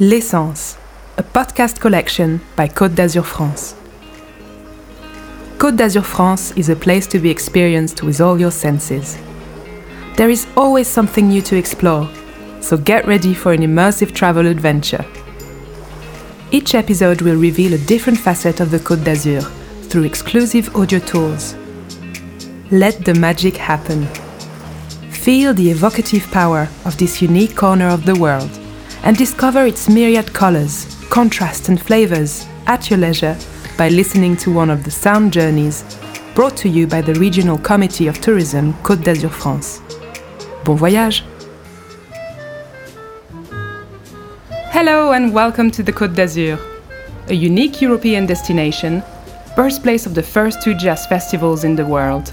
L'essence, a podcast collection by Côte d'Azur France. Côte d'Azur France is a place to be experienced with all your senses. There is always something new to explore, so get ready for an immersive travel adventure. Each episode will reveal a different facet of the Côte d'Azur through exclusive audio tours. Let the magic happen. Feel the evocative power of this unique corner of the world and discover its myriad colors, contrasts, and flavors at your leisure by listening to one of the sound journeys brought to you by the Regional Committee of Tourism Côte d'Azur France. Bon voyage! Hello and welcome to the Côte d'Azur, a unique European destination, birthplace of the first two jazz festivals in the world.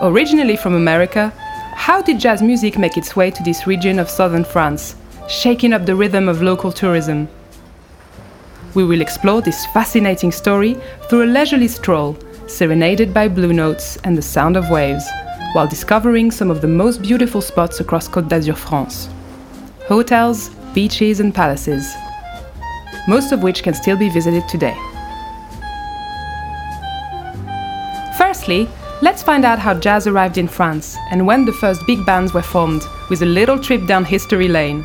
Originally from America, how did jazz music make its way to this region of southern France, shaking up the rhythm of local tourism? We will explore this fascinating story through a leisurely stroll, serenaded by blue notes and the sound of waves, while discovering some of the most beautiful spots across Côte d'Azur France. Hotels, beaches, and palaces, most of which can still be visited today. Firstly, let's find out how jazz arrived in France and when the first big bands were formed, with a little trip down history lane.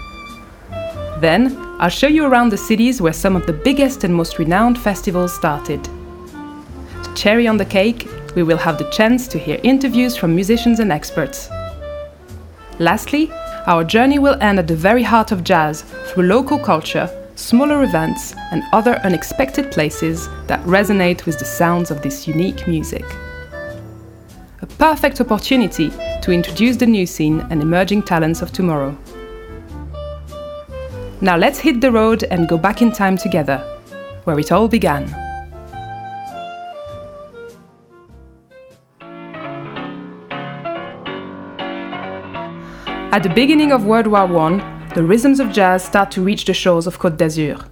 Then, I'll show you around the cities where some of the biggest and most renowned festivals started. The cherry on the cake, we will have the chance to hear interviews from musicians and experts. Lastly, our journey will end at the very heart of jazz through local culture, smaller events, and other unexpected places that resonate with the sounds of this unique music. A perfect opportunity to introduce the new scene and emerging talents of tomorrow. Now let's hit the road and go back in time together, where it all began. At the beginning of World War I, the rhythms of jazz start to reach the shores of Côte d'Azur.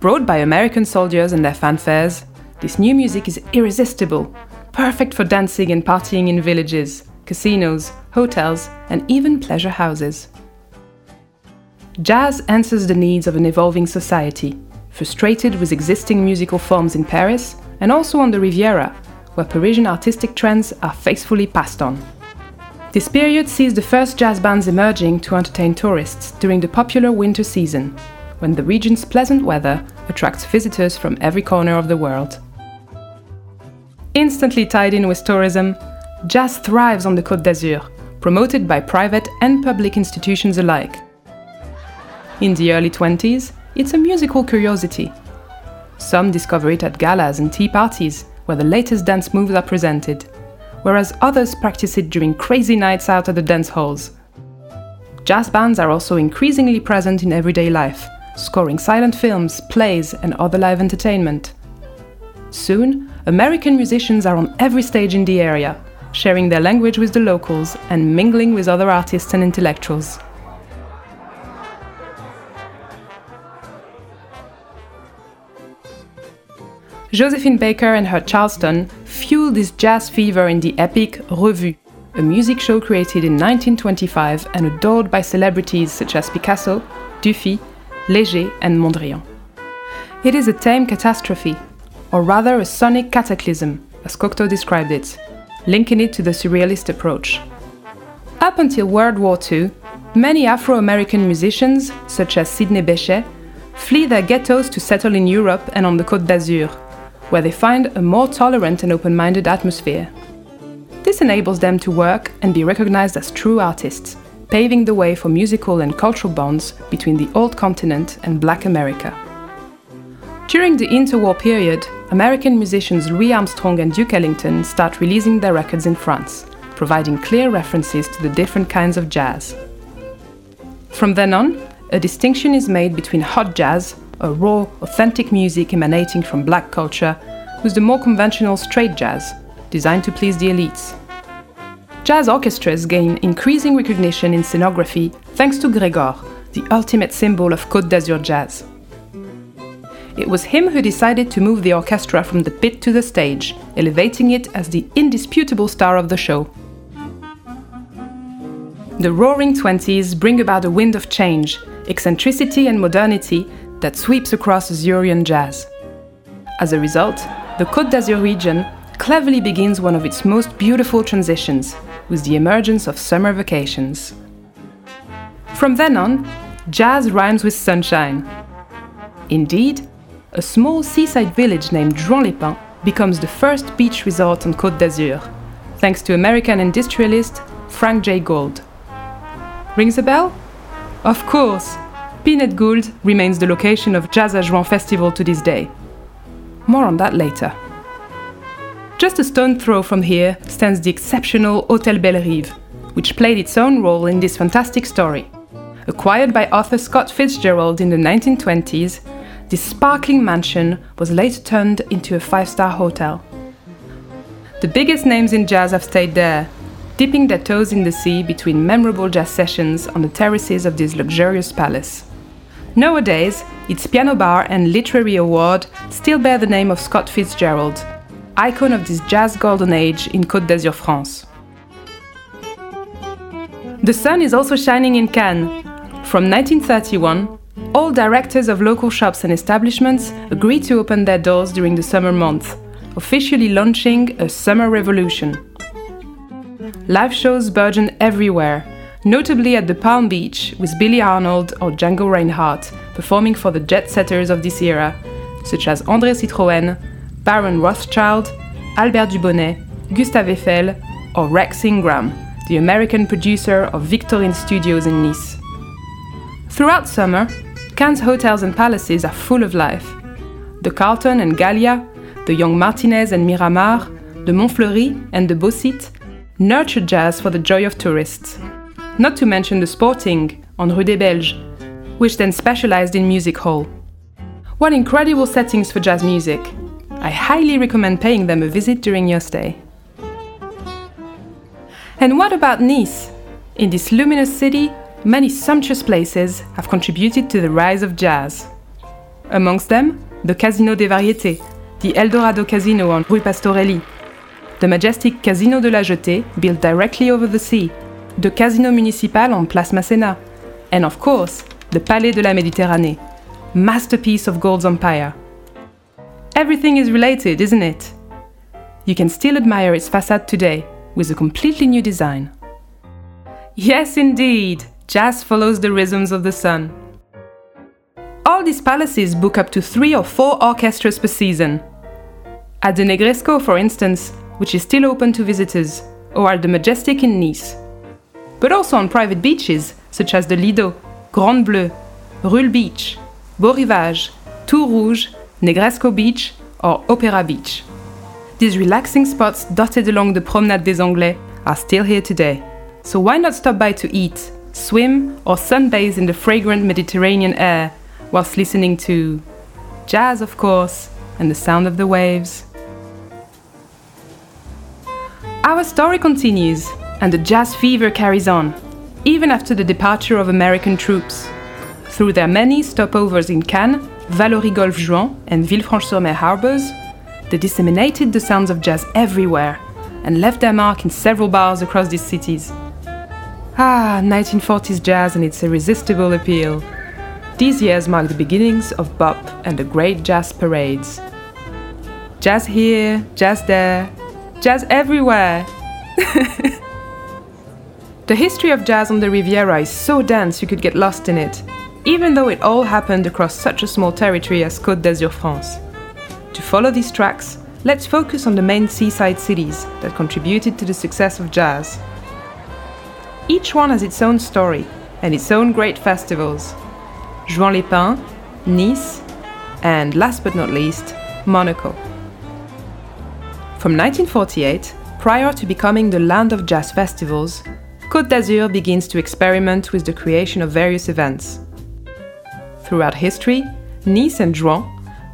Brought by American soldiers and their fanfares, this new music is irresistible, perfect for dancing and partying in villages, casinos, hotels, and even pleasure houses. Jazz answers the needs of an evolving society, frustrated with existing musical forms in Paris and also on the Riviera, where Parisian artistic trends are faithfully passed on. This period sees the first jazz bands emerging to entertain tourists during the popular winter season, when the region's pleasant weather attracts visitors from every corner of the world. Instantly tied in with tourism, jazz thrives on the Côte d'Azur, promoted by private and public institutions alike. In the early 20s, it's a musical curiosity. Some discover it at galas and tea parties, where the latest dance moves are presented, whereas others practice it during crazy nights out at the dance halls. Jazz bands are also increasingly present in everyday life, scoring silent films, plays, and other live entertainment. Soon, American musicians are on every stage in the area, sharing their language with the locals and mingling with other artists and intellectuals. Josephine Baker and her Charleston fueled this jazz fever in the epic Revue, a music show created in 1925 and adored by celebrities such as Picasso, Dufy, Léger, and Mondrian. It is a tame catastrophe, or rather a sonic cataclysm, as Cocteau described it, linking it to the surrealist approach. Up until World War II, many Afro American musicians, such as Sidney Bechet, flee their ghettos to settle in Europe and on the Côte d'Azur, where they find a more tolerant and open minded atmosphere. This enables them to work and be recognized as true artists, paving the way for musical and cultural bonds between the old continent and Black America. During the interwar period, American musicians Louis Armstrong and Duke Ellington start releasing their records in France, providing clear references to the different kinds of jazz. From then on, a distinction is made between hot jazz, a raw, authentic music emanating from black culture, with the more conventional straight jazz, designed to please the elites. Jazz orchestras gain increasing recognition in scenography thanks to Gregor, the ultimate symbol of Côte d'Azur jazz. It was him who decided to move the orchestra from the pit to the stage, elevating it as the indisputable star of the show. The Roaring Twenties bring about a wind of change, eccentricity and modernity that sweeps across Azurian jazz. As a result, the Côte d'Azur region cleverly begins one of its most beautiful transitions with the emergence of summer vacations. From then on, jazz rhymes with sunshine. Indeed, a small seaside village named Juan-les-Pins becomes the first beach resort on Côte d'Azur, thanks to American industrialist Frank J. Gould. Rings a bell? Of course! Pinède Gould remains the location of Jazz à Juan Festival to this day. More on that later. Just a stone throw from here stands the exceptional Hotel Belles Rives, which played its own role in this fantastic story. Acquired by author Scott Fitzgerald in the 1920s, this sparkling mansion was later turned into a five star hotel. The biggest names in jazz have stayed there, dipping their toes in the sea between memorable jazz sessions on the terraces of this luxurious palace. Nowadays, its piano bar and literary award still bear the name of Scott Fitzgerald, icon of this jazz golden age in Côte d'Azur, France. The sun is also shining in Cannes. From 1931, all directors of local shops and establishments agreed to open their doors during the summer months, officially launching a summer revolution. Live shows burgeon everywhere, notably at the Palm Beach with Billy Arnold or Django Reinhardt performing for the jet setters of this era, such as André Citroën, Baron Rothschild, Albert Dubonnet, Gustave Eiffel, or Rex Ingram, the American producer of Victorine Studios in Nice. Throughout summer, Cannes hotels and palaces are full of life. The Carlton and Gallia, the Young Martinez and Miramar, the Montfleury and the Beausite nurture jazz for the joy of tourists. Not to mention the Sporting on Rue des Belges, which then specialized in music hall. What incredible settings for jazz music! I highly recommend paying them a visit during your stay. And what about Nice? In this luminous city, many sumptuous places have contributed to the rise of jazz. Amongst them, the Casino des Variétés, the Eldorado Casino on Rue Pastorelli, the majestic Casino de la Jetée, built directly over the sea, the Casino Municipal on Place Masséna, and of course, the Palais de la Méditerranée, masterpiece of Gould's empire. Everything is related, isn't it? You can still admire its facade today with a completely new design. Yes, indeed, jazz follows the rhythms of the sun. All these palaces book up to three or four orchestras per season. At the Negresco, for instance, which is still open to visitors, or at the Majestic in Nice. But also on private beaches, such as the Lido, Grande Bleue, Ruhl Beach, Beau Rivage, Tour Rouge, Negresco Beach, or Opera Beach. These relaxing spots dotted along the Promenade des Anglais are still here today. So why not stop by to eat, swim, or sunbathe in the fragrant Mediterranean air whilst listening to jazz, of course, and the sound of the waves? Our story continues, and the jazz fever carries on, even after the departure of American troops. Through their many stopovers in Cannes, Vallauris Golfe Juan, and Villefranche-sur-Mer harbors, they disseminated the sounds of jazz everywhere and left their mark in several bars across these cities. Ah, 1940s jazz and its irresistible appeal. These years mark the beginnings of bop and the great jazz parades. Jazz here, jazz there, jazz everywhere! the history of jazz on the Riviera is so dense you could get lost in it, even though it all happened across such a small territory as Côte d'Azur, France. To follow these tracks, let's focus on the main seaside cities that contributed to the success of jazz. Each one has its own story and its own great festivals. Juan-les-Pins, Nice, and last but not least, Monaco. From 1948, prior to becoming the land of jazz festivals, Côte d'Azur begins to experiment with the creation of various events. Throughout history, Nice and Juan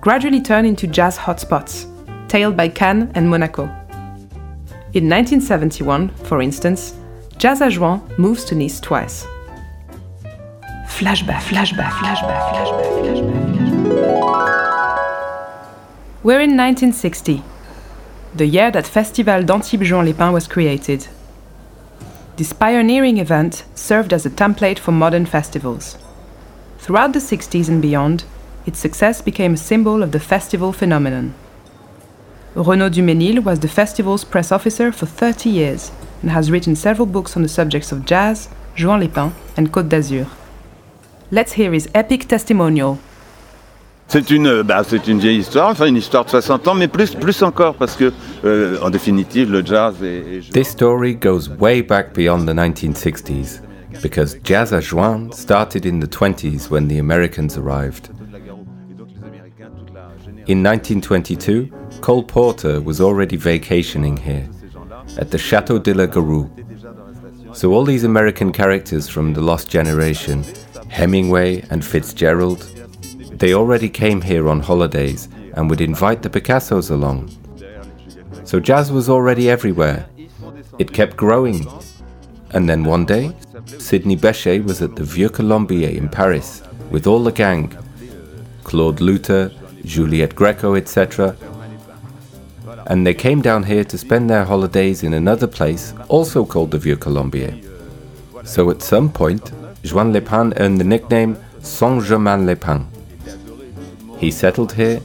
gradually turn into jazz hotspots, tailed by Cannes and Monaco. In 1971, for instance, Jazz à Juan moves to Nice twice. Flashback, flashback, flashback, flashback, flashback, flashback. We're in 1960, the year that Festival d'Antibes Juan-les-Pins was created. This pioneering event served as a template for modern festivals. Throughout the 60s and beyond, its success became a symbol of the festival phenomenon. Renaud Duménil was the festival's press officer for 30 years and has written several books on the subjects of jazz, Juan-les-Pins, and Côte d'Azur. Let's hear his epic testimonial. C'est une, euh, bah, c'est une vieille histoire, enfin une histoire de 60 ans, mais plus, plus encore parce que, euh, en définitive, le jazz est. est This story goes way back beyond the 1960s because Jazz à Juan started in the 20s when the Americans arrived. In 1922, Cole Porter was already vacationing here at the Chateau de la Garoupe. So all these American characters from the Lost Generation, Hemingway and Fitzgerald, they already came here on holidays and would invite the Picassos along. So jazz was already everywhere. It kept growing. And then one day, Sidney Bechet was at the Vieux Colombier in Paris with all the gang Claude Luter, Juliette Greco, etc. And they came down here to spend their holidays in another place, also called the Vieux Colombier. So at some point, Juan-les-Pins earned the nickname Saint Germain Lepin. He settled here,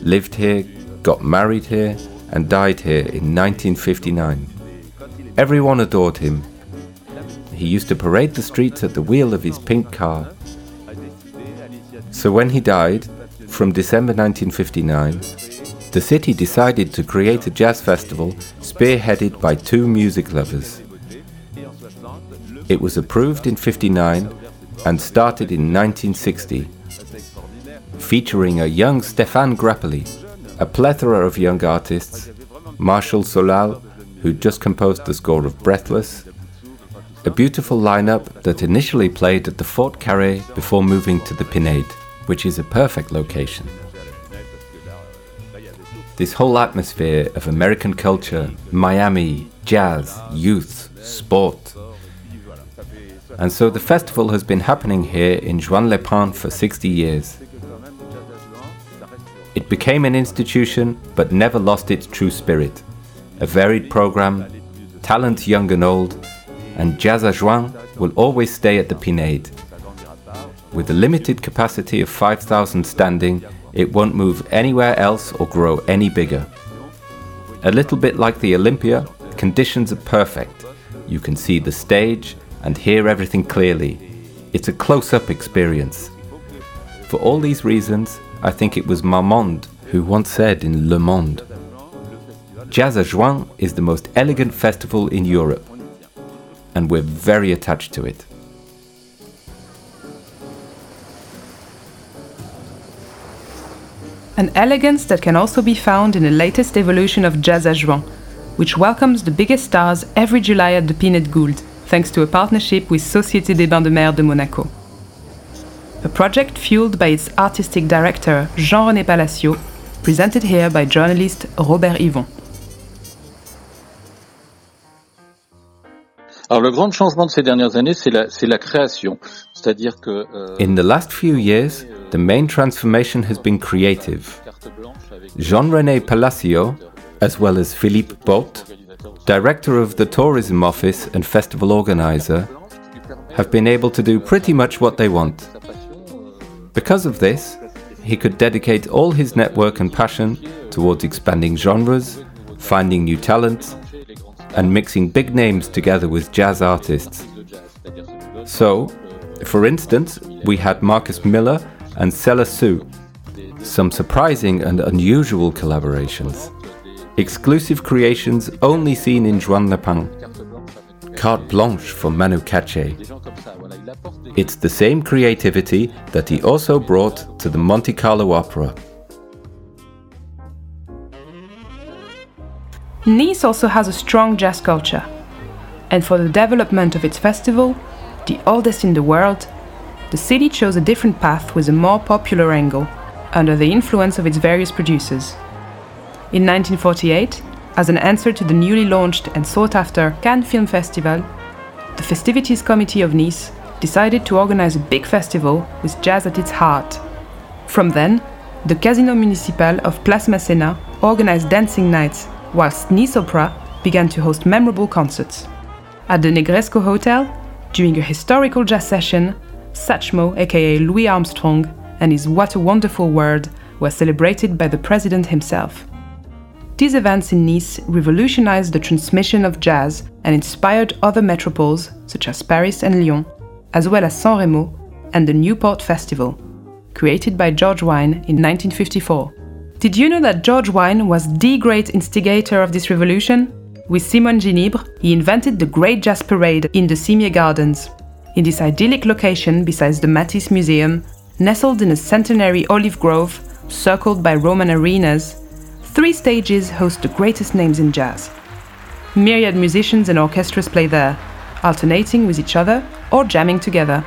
lived here, got married here, and died here in 1959. Everyone adored him. He used to parade the streets at the wheel of his pink car. So when he died, from December 1959, the city decided to create a jazz festival spearheaded by two music lovers. It was approved in 59 and started in 1960, featuring a young Stéphane Grappelli, a plethora of young artists, Martial Solal, who just composed the score of Breathless, a beautiful lineup that initially played at the Fort Carré before moving to the Pinède, which is a perfect location. This whole atmosphere of American culture, Miami, jazz, youth, sport. And so the festival has been happening here in Juan-les-Pins for 60 years. It became an institution but never lost its true spirit. A varied program, talent young and old, and Jazz à Juan will always stay at the Pinède. With a limited capacity of 5,000 standing, it won't move anywhere else or grow any bigger. A little bit like the Olympia, conditions are perfect. You can see the stage and hear everything clearly. It's a close up experience. For all these reasons, I think it was Marmande who once said in Le Monde Jazz à Juan is the most elegant festival in Europe, and we're very attached to it. An elegance that can also be found in the latest evolution of Jazz à Juan, which welcomes the biggest stars every July at the Pinède Gould, thanks to a partnership with Société des Bains de Mer de Monaco. A project fueled by its artistic director Jean-René Palacio, presented here by journalist Robert Yvon. Alors le grand changement de ces dernières années, c'est la, c'est création. C'est-à-dire que... Euh, In the last few years, euh, the main transformation has been creative. Jean-René Palacio, as well as Philippe Baute, director of the tourism office and festival organizer, have been able to do pretty much what they want. Because of this, he could dedicate all his network and passion towards expanding genres, finding new talents, and mixing big names together with jazz artists. So, for instance, we had Marcus Miller and Selah Sue, some surprising and unusual collaborations. Exclusive creations only seen in Juan-les-Pins. Carte blanche for Manu Katché. It's the same creativity that he also brought to the Monte Carlo Opera. Nice also has a strong jazz culture, and for the development of its festival, the oldest in the world, the city chose a different path with a more popular angle, under the influence of its various producers. In 1948, as an answer to the newly launched and sought after Cannes Film Festival, the Festivities Committee of Nice decided to organize a big festival with jazz at its heart. From then, the Casino Municipal of Place Masséna organized dancing nights, whilst Nice Opera began to host memorable concerts. At the Negresco Hotel, during a historical jazz session, Satchmo, aka Louis Armstrong, and his What a Wonderful World were celebrated by the president himself. These events in Nice revolutionized the transmission of jazz and inspired other metropoles, such as Paris and Lyon, as well as San Remo and the Newport Festival, created by George Wein in 1954. Did you know that George Wein was the great instigator of this revolution? With Simon Ginibre, he invented the Great Jazz Parade in the Cimiez Gardens. In this idyllic location beside the Matisse Museum, nestled in a centenary olive grove, circled by Roman arenas, three stages host the greatest names in jazz. Myriad musicians and orchestras play there, alternating with each other or jamming together.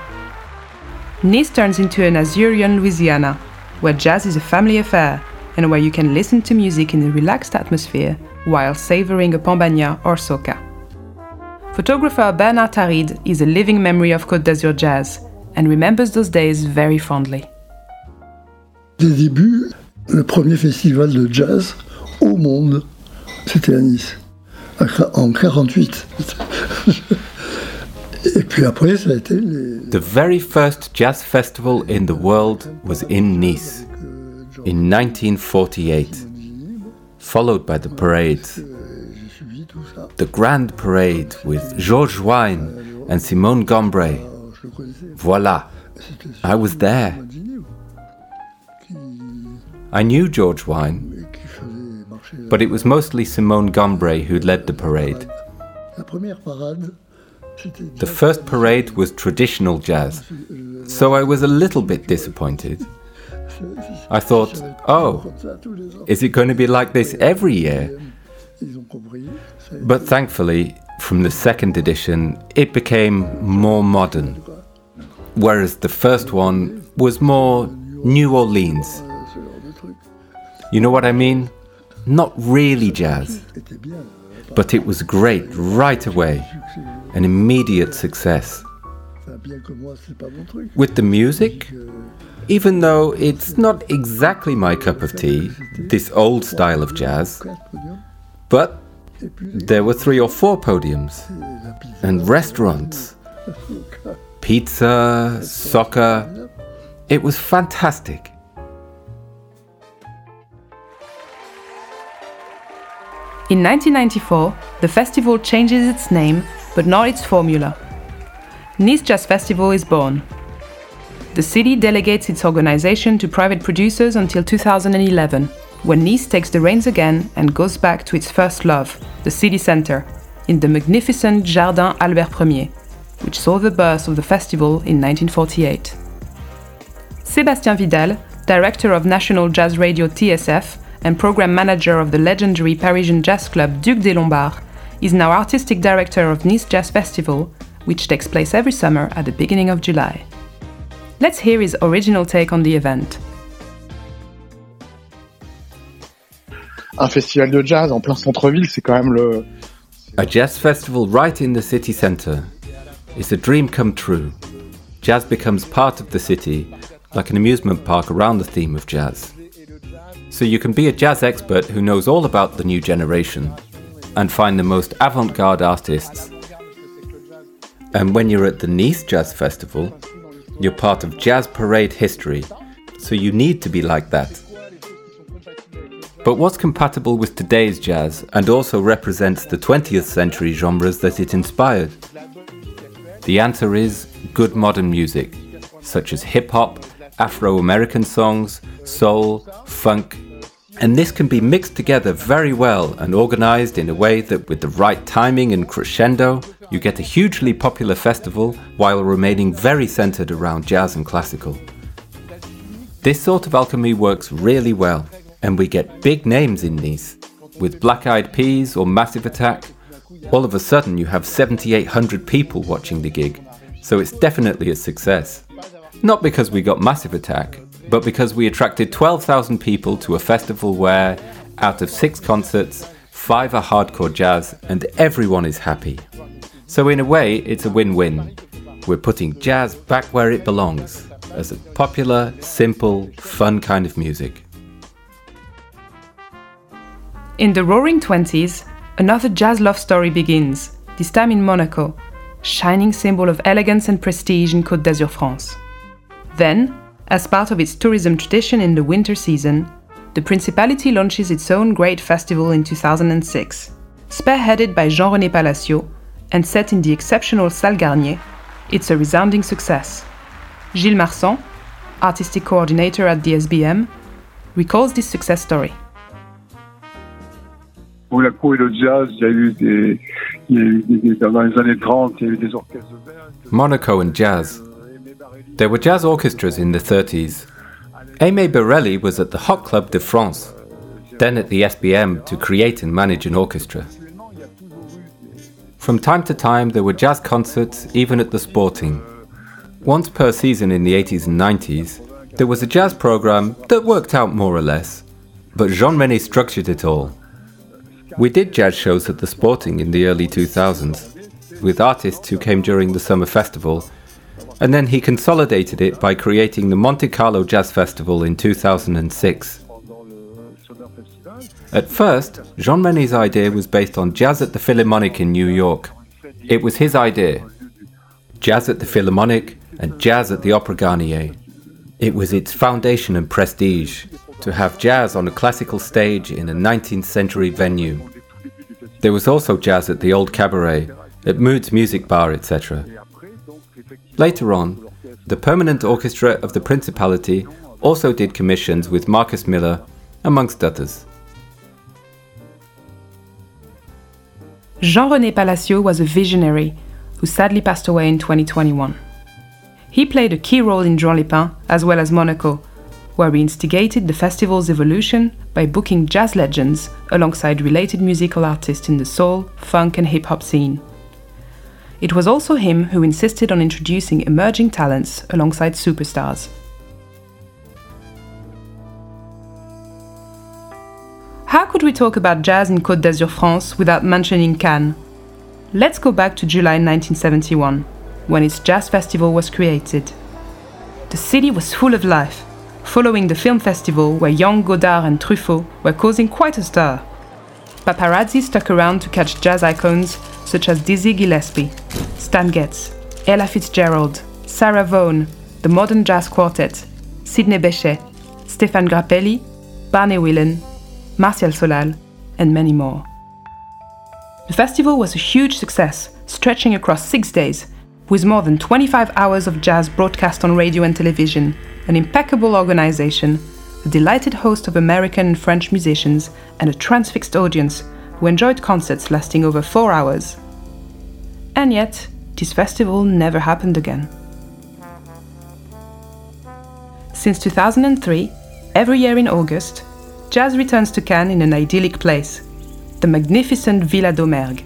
Nice turns into an Azurian Louisiana, where jazz is a family affair and where you can listen to music in a relaxed atmosphere while savoring a pan bagnat or socca. Photographer Bernard Tarid is a living memory of Côte d'Azur jazz and remembers those days very fondly. Des débuts, le premier festival de jazz au monde, c'était à Nice, en 48. Et puis après, ça a été les... The very first jazz festival in the world was in Nice in 1948, followed by the parades. The Grand Parade with Georges Wein and Simone Ginibre. Voila, I was there. I knew George Wein, but it was mostly Simone Ginibre who led the parade. The first parade was traditional jazz, so I was a little bit disappointed. I thought, oh, is it going to be like this every year? But thankfully, from the second edition, it became more modern, whereas the first one was more New Orleans. You know what I mean? Not really jazz, but it was great right away, an immediate success. With the music, even though it's not exactly my cup of tea, this old style of jazz, but there were three or four podiums and restaurants, pizza, socca. It was fantastic. In 1994, the festival changes its name, but not its formula. Nice Jazz Festival is born. The city delegates its organization to private producers until 2011, when Nice takes the reins again and goes back to its first love, the city centre, in the magnificent Jardin Albert Ier, which saw the birth of the festival in 1948. Sébastien Vidal, director of National Jazz Radio TSF, and program manager of the legendary Parisian jazz club Duc des Lombards, is now artistic director of Nice Jazz Festival, which takes place every summer at the beginning of July. Let's hear his original take on the event. Un festival de jazz en plein centre-ville, c'est quand même le. A jazz festival right in the city centre is a dream come true. Jazz becomes part of the city, like an amusement park around the theme of jazz. So you can be a jazz expert who knows all about the new generation and find the most avant garde artists. And when you're at the Nice Jazz Festival, you're part of jazz parade history, so you need to be like that. But what's compatible with today's jazz and also represents the 20th century genres that it inspired? The answer is good modern music, such as hip hop, Afro American songs, soul, funk, and this can be mixed together very well and organized in a way that, with the right timing and crescendo, you get a hugely popular festival while remaining very centered around jazz and classical. This sort of alchemy works really well, and we get big names in Nice. With Black Eyed Peas or Massive Attack, all of a sudden you have 7,800 people watching the gig, so it's definitely a success. Not because we got Massive Attack, but because we attracted 12,000 people to a festival where, out of six concerts, five are hardcore jazz, and everyone is happy. So, in a way, it's a win win. We're putting jazz back where it belongs, as a popular, simple, fun kind of music. In the Roaring Twenties, another jazz love story begins, this time in Monaco, shining symbol of elegance and prestige in Côte d'Azur, France. Then, as part of its tourism tradition in the winter season, the Principality launches its own great festival in 2006, spearheaded by Jean René Palacio and set in the exceptional Salle Garnier. It's a resounding success. Gilles Marsan, artistic coordinator at the SBM, recalls this success story. Monaco et le jazz, il y a eu des, il y a eu des, dans les années 30, il y a eu des orchestres verts. Monaco and jazz. There were jazz orchestras in the 30s. Aimé Barelli was at the Hot Club de France, then at the SBM to create and manage an orchestra. From time to time, there were jazz concerts even at the Sporting. Once per season in the 80s and 90s, there was a jazz program that worked out more or less, but Jean René structured it all. We did jazz shows at the Sporting in the early 2000s, with artists who came during the summer festival, and then he consolidated it by creating the Monte Carlo Jazz Festival in 2006. At first, Jean René's idea was based on jazz at the Philharmonic in New York. It was his idea jazz at the Philharmonic and jazz at the Opera Garnier. It was its foundation and prestige to have jazz on a classical stage in a 19th century venue. There was also jazz at the Old Cabaret, at Mood's Music Bar, etc. Later on, the permanent orchestra of the Principality also did commissions with Marcus Miller, amongst others. Jean René Palacio was a visionary who sadly passed away in 2021. He played a key role in Juan-les-Pins as well as Monaco, where he instigated the festival's evolution by booking jazz legends alongside related musical artists in the soul, funk, and hip hop scene. It was also him who insisted on introducing emerging talents alongside superstars. How could we talk about jazz in Côte d'Azur, France, without mentioning Cannes? Let's go back to July 1971, when its jazz festival was created. The city was full of life, following the film festival where young Godard and Truffaut were causing quite a stir. Paparazzi stuck around to catch jazz icons such as Dizzy Gillespie, Stan Getz, Ella Fitzgerald, Sarah Vaughan, the Modern Jazz Quartet, Sidney Bechet, Stéphane Grappelli, Barney Wilen, Martial Solal, and many more. The festival was a huge success, stretching across six days, with more than 25 hours of jazz broadcast on radio and television, an impeccable organization, a delighted host of American and French musicians, and a transfixed audience who enjoyed concerts lasting over four hours. And yet, this festival never happened again. Since 2003, every year in August, jazz returns to Cannes in an idyllic place, the magnificent Villa Domergue,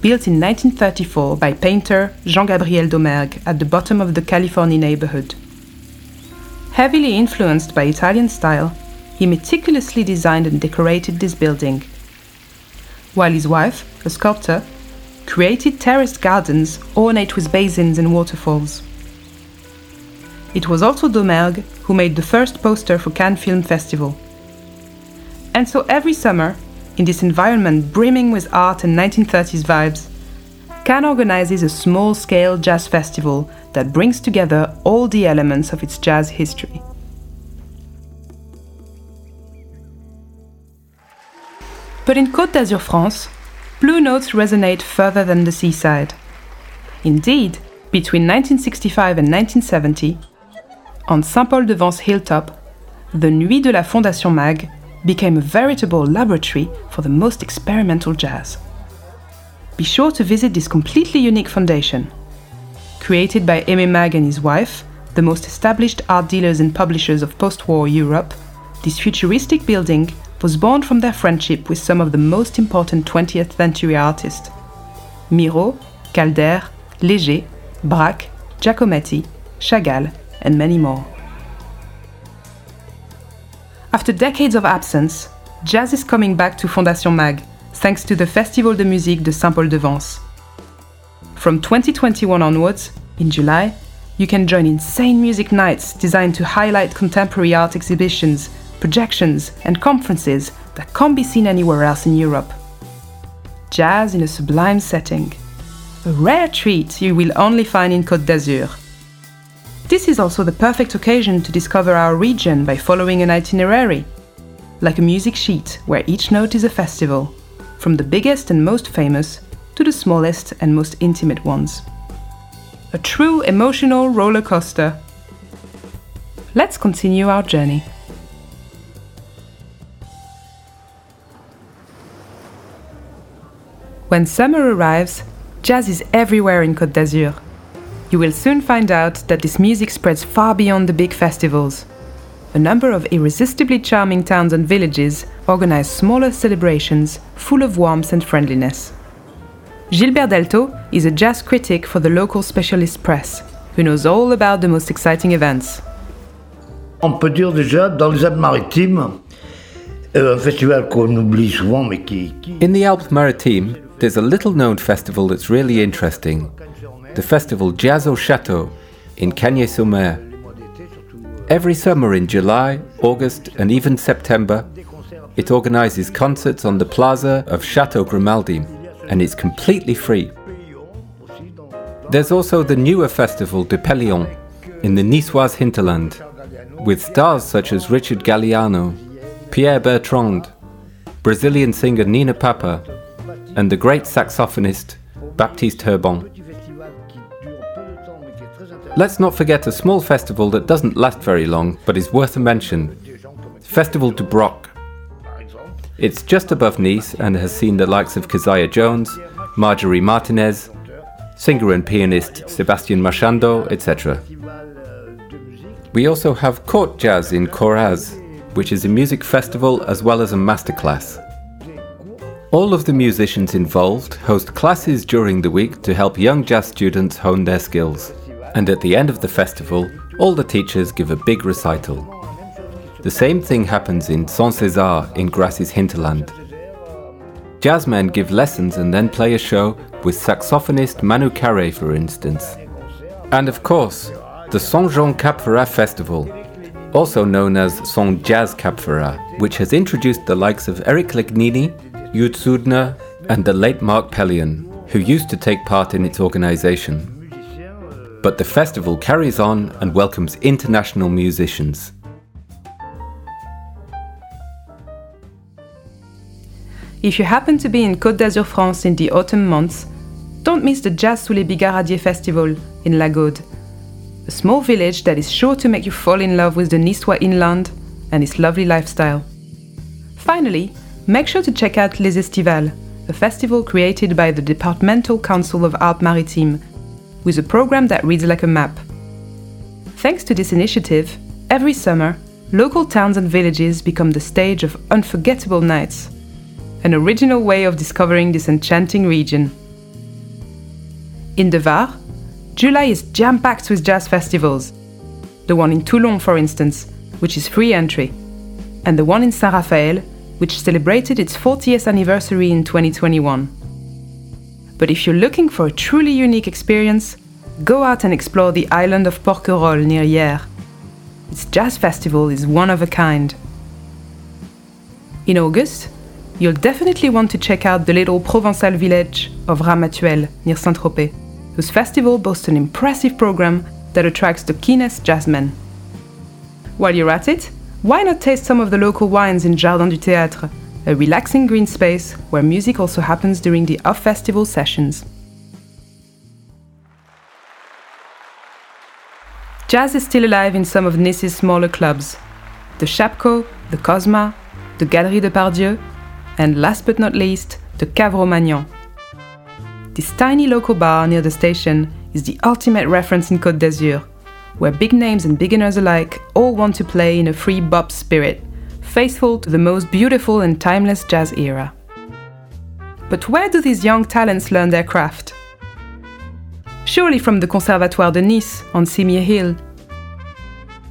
built in 1934 by painter Jean-Gabriel Domergue at the bottom of the Californie neighborhood. Heavily influenced by Italian style, he meticulously designed and decorated this building, while his wife, a sculptor, created terraced gardens ornate with basins and waterfalls. It was also Domergue who made the first poster for Cannes Film Festival. And so every summer, in this environment brimming with art and 1930s vibes, Cannes organizes a small scale jazz festival that brings together all the elements of its jazz history. But in Côte d'Azur, France, blue notes resonate further than the seaside. Indeed, between 1965 and 1970, on Saint-Paul-de-Vence hilltop, the Nuit de la Fondation Maeght became a veritable laboratory for the most experimental jazz. Be sure to visit this completely unique foundation. Created by Aimé Maeght and his wife, the most established art dealers and publishers of post war Europe, this futuristic building was born from their friendship with some of the most important 20th century artists Miro, Calder, Léger, Braque, Giacometti, Chagall, and many more. After decades of absence, jazz is coming back to Fondation Maeght thanks to the Festival de Musique de Saint-Paul-de-Vence. From 2021 onwards, in July, you can join insane music nights designed to highlight contemporary art exhibitions, projections, and conferences that can't be seen anywhere else in Europe. Jazz in a sublime setting. A rare treat you will only find in Côte d'Azur. This is also the perfect occasion to discover our region by following an itinerary, like a music sheet where each note is a festival, from the biggest and most famous to the smallest and most intimate ones. A true emotional roller coaster. Let's continue our journey. When summer arrives, jazz is everywhere in Côte d'Azur. You will soon find out that this music spreads far beyond the big festivals. A number of irresistibly charming towns and villages organize smaller celebrations full of warmth and friendliness. Gilbert Delto is a jazz critic for the local specialist press, who knows all about the most exciting events. On peut dire déjà, dans les Alpes-Maritimes, euh, un festival qu'on oublie souvent, mais qui, qui... In the Alpes-Maritimes, there's a little known festival that's really interesting the festival Jazz au Château in Cagnes-sur-Mer. Every summer in July, August, and even September, it organizes concerts on the plaza of Chateau Grimaldi, and it's completely free. There's also the newer festival de Pélion in the Niçoise hinterland, with stars such as Richard Galliano, Pierre Bertrand, Brazilian singer Nina Papa, and the great saxophonist Baptiste Herbin. Let's not forget a small festival that doesn't last very long but is worth a mention Festival du Broc. It's just above Nice and has seen the likes of Keziah Jones, Marjorie Martinez, singer and pianist Sebastian Marchando, etc. We also have Court Jazz in Coraz, which is a music festival as well as a masterclass. All of the musicians involved host classes during the week to help young jazz students hone their skills. And at the end of the festival, all the teachers give a big recital. The same thing happens in Saint-Cézaire in Grasse's hinterland. Jazzmen give lessons and then play a show with saxophonist Manu Carré, for instance. And of course, the Saint Jean Cap Ferrat Festival, also known as Saint Jazz Cap Ferrat, which has introduced the likes of Eric Legnini, Jud Sudner, and the late Mark Pellion, who used to take part in its organization. But the festival carries on and welcomes international musicians. If you happen to be in Côte d'Azur, France in the autumn months, don't miss the Jazz sous les Bigaradiers festival in La Gaude, a small village that is sure to make you fall in love with the Niçois inland and its lovely lifestyle. Finally, make sure to check out Les Estivales, a festival created by the Departmental Council of Alpes-Maritimes, with a program that reads like a map. Thanks to this initiative, every summer, local towns and villages become the stage of unforgettable nights, an original way of discovering this enchanting region. In the Var, July is jam packed with jazz festivals. The one in Toulon, for instance, which is free entry, and the one in Saint Raphael, which celebrated its 40th anniversary in 2021. But if you're looking for a truly unique experience, go out and explore the island of Porquerolles near Hyères. Its jazz festival is one of a kind. In August, you'll definitely want to check out the little Provençal village of Ramatuelle near Saint-Tropez, whose festival boasts an impressive program that attracts the keenest jazzmen. While you're at it, why not taste some of the local wines in Jardin du Théâtre, a relaxing green space where music also happens during the off festival sessions. Jazz is still alive in some of Nice's smaller clubs the Chapco, the Cosma, the Galerie de Pardieu, and last but not least, the Cave Romagnan. This tiny local bar near the station is the ultimate reference in Côte d'Azur, where big names and beginners alike all want to play in a free bop spirit, faithful to the most beautiful and timeless jazz era. But where do these young talents learn their craft? Surely from the Conservatoire de Nice on Cimiez Hill.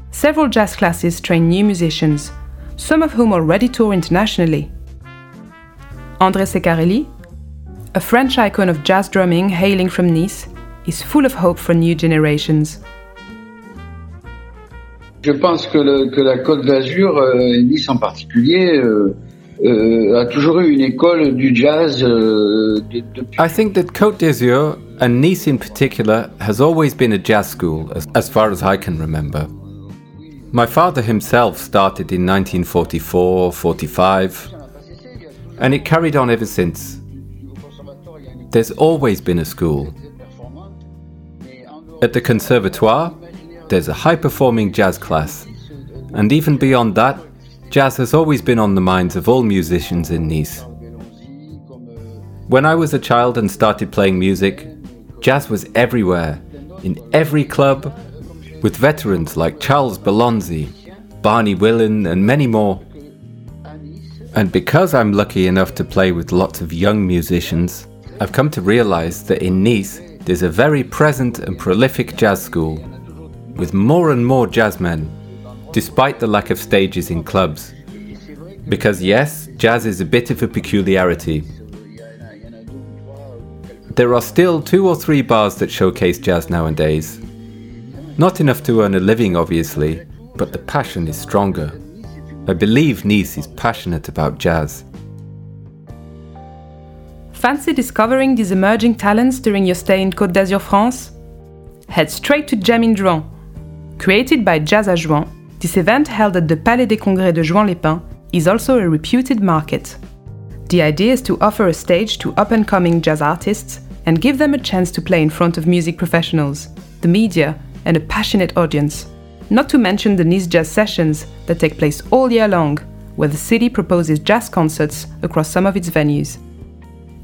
Several jazz classes train new musicians, some of whom already tour internationally. André Ceccarelli, a French icon of jazz drumming hailing from Nice, is full of hope for new generations. Je pense que, le, que la Côte d'Azur, euh, Nice en particulier, euh, euh, a toujours eu une école du jazz euh, de. I think that Côte d'Azur And Nice in particular has always been a jazz school, as, as far as I can remember. My father himself started in 1944 45, and it carried on ever since. There's always been a school. At the Conservatoire, there's a high performing jazz class, and even beyond that, jazz has always been on the minds of all musicians in Nice. When I was a child and started playing music, jazz was everywhere, in every club, with veterans like Charles Bellonzi, Barney Wilen, and many more. And because I'm lucky enough to play with lots of young musicians, I've come to realize that in Nice there's a very present and prolific jazz school, with more and more jazzmen, despite the lack of stages in clubs. Because yes, jazz is a bit of a peculiarity, there are still two or three bars that showcase jazz nowadays. Not enough to earn a living, obviously, but the passion is stronger. I believe Nice is passionate about jazz. Fancy discovering these emerging talents during your stay in Côte d'Azur, France? Head straight to Jam in. Created by Jazz à Juan, this event held at the Palais des Congrès de Juan-les-Pins is also a reputed market. The idea is to offer a stage to up and coming jazz artists and give them a chance to play in front of music professionals, the media, and a passionate audience. Not to mention the Nice Jazz Sessions that take place all year long, where the city proposes jazz concerts across some of its venues.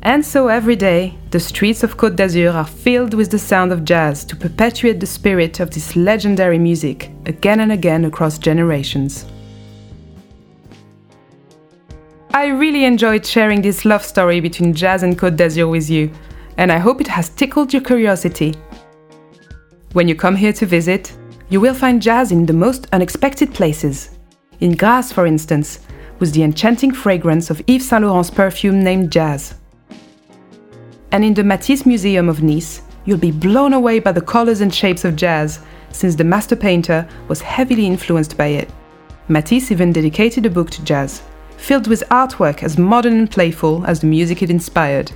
And so every day, the streets of Côte d'Azur are filled with the sound of jazz to perpetuate the spirit of this legendary music again and again across generations. I really enjoyed sharing this love story between jazz and Côte d'Azur with you, and I hope it has tickled your curiosity. When you come here to visit, you will find jazz in the most unexpected places. In Grasse, for instance, with the enchanting fragrance of Yves Saint Laurent's perfume named Jazz. And in the Matisse Museum of Nice, you'll be blown away by the colors and shapes of jazz, since the master painter was heavily influenced by it. Matisse even dedicated a book to jazz, filled with artwork as modern and playful as the music it inspired.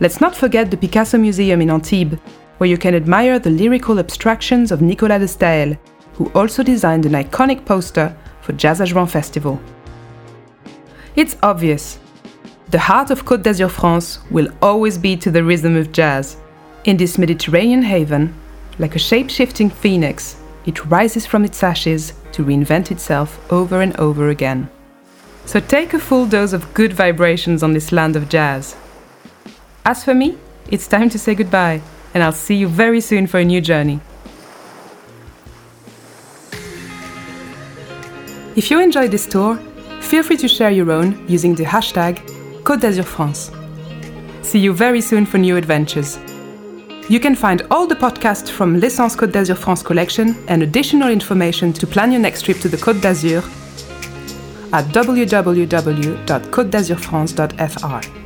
Let's not forget the Picasso Museum in Antibes, where you can admire the lyrical abstractions of Nicolas de Staël, who also designed an iconic poster for Jazz à Festival. It's obvious. The heart of Côte d'Azur France will always be to the rhythm of jazz. In this Mediterranean haven, like a shape shifting phoenix, it rises from its ashes to reinvent itself over and over again. So take a full dose of good vibrations on this land of jazz. As for me, it's time to say goodbye, and I'll see you very soon for a new journey. If you enjoyed this tour, feel free to share your own using the hashtag Côte d'Azur France. See you very soon for new adventures. You can find all the podcasts from L'Essence Côte d'Azur France collection and additional information to plan your next trip to the Côte d'Azur at www.côtedazurfrance.fr.